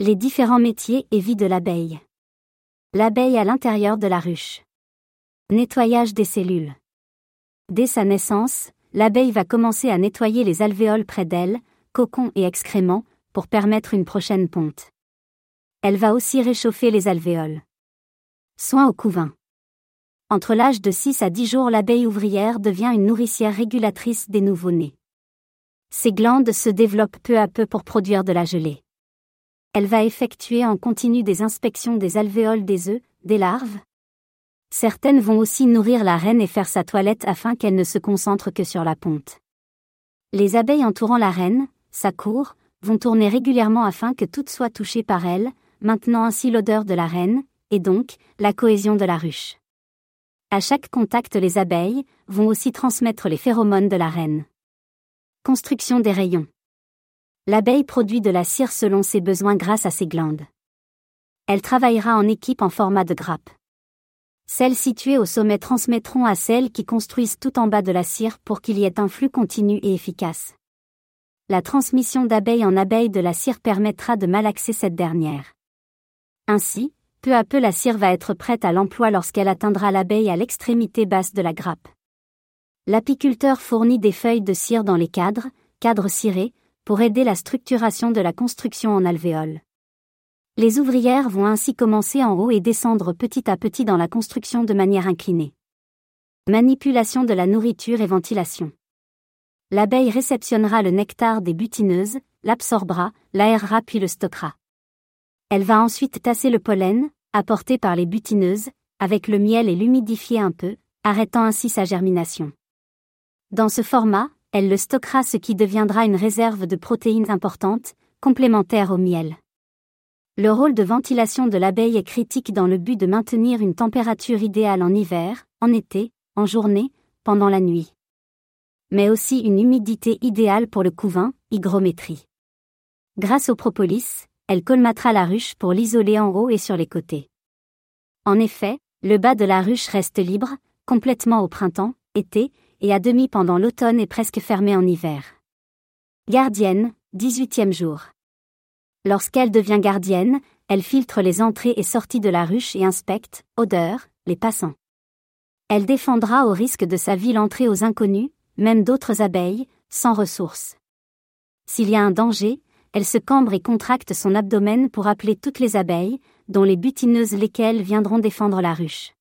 Les différents métiers et vies de l'abeille. L'abeille à l'intérieur de la ruche. Nettoyage des cellules. Dès sa naissance, l'abeille va commencer à nettoyer les alvéoles près d'elle, cocons et excréments, pour permettre une prochaine ponte. Elle va aussi réchauffer les alvéoles. Soins au couvain. Entre l'âge de 6 à 10 jours, l'abeille ouvrière devient une nourricière régulatrice des nouveau-nés. Ses glandes se développent peu à peu pour produire de la gelée. Elle va effectuer en continu des inspections des alvéoles des œufs, des larves, Certaines vont aussi nourrir la reine et faire sa toilette afin qu'elle ne se concentre que sur la ponte. Les abeilles entourant la reine, sa cour, vont tourner régulièrement afin que toutes soient touchées par elle, maintenant ainsi l'odeur de la reine, et donc, la cohésion de la ruche. À chaque contact les abeilles vont aussi transmettre les phéromones de la reine. Construction des rayons. L'abeille produit de la cire selon ses besoins grâce à ses glandes. Elle travaillera en équipe en format de grappe. Celles situées au sommet transmettront à celles qui construisent tout en bas de la cire pour qu'il y ait un flux continu et efficace. La transmission d'abeille en abeille de la cire permettra de malaxer cette dernière. Ainsi, peu à peu la cire va être prête à l'emploi lorsqu'elle atteindra l'abeille à l'extrémité basse de la grappe. L'apiculteur fournit des feuilles de cire dans les cadres, cadres cirés, pour aider la structuration de la construction en alvéole. Les ouvrières vont ainsi commencer en haut et descendre petit à petit dans la construction de manière inclinée. Manipulation de la nourriture et ventilation. L'abeille réceptionnera le nectar des butineuses, l'absorbera, l'aérera puis le stockera. Elle va ensuite tasser le pollen, apporté par les butineuses, avec le miel et l'humidifier un peu, arrêtant ainsi sa germination. Dans ce format, elle le stockera ce qui deviendra une réserve de protéines importantes, complémentaires au miel. Le rôle de ventilation de l'abeille est critique dans le but de maintenir une température idéale en hiver, en été, en journée, pendant la nuit. Mais aussi une humidité idéale pour le couvain, hygrométrie. Grâce au propolis, elle colmatera la ruche pour l'isoler en haut et sur les côtés. En effet, le bas de la ruche reste libre, complètement au printemps, été, et à demi pendant l'automne et presque fermé en hiver. Gardienne, 18e jour. Lorsqu'elle devient gardienne, elle filtre les entrées et sorties de la ruche et inspecte, odeur, les passants. Elle défendra au risque de sa vie l'entrée aux inconnus, même d'autres abeilles, sans ressources. S'il y a un danger, elle se cambre et contracte son abdomen pour appeler toutes les abeilles, dont les butineuses lesquelles viendront défendre la ruche.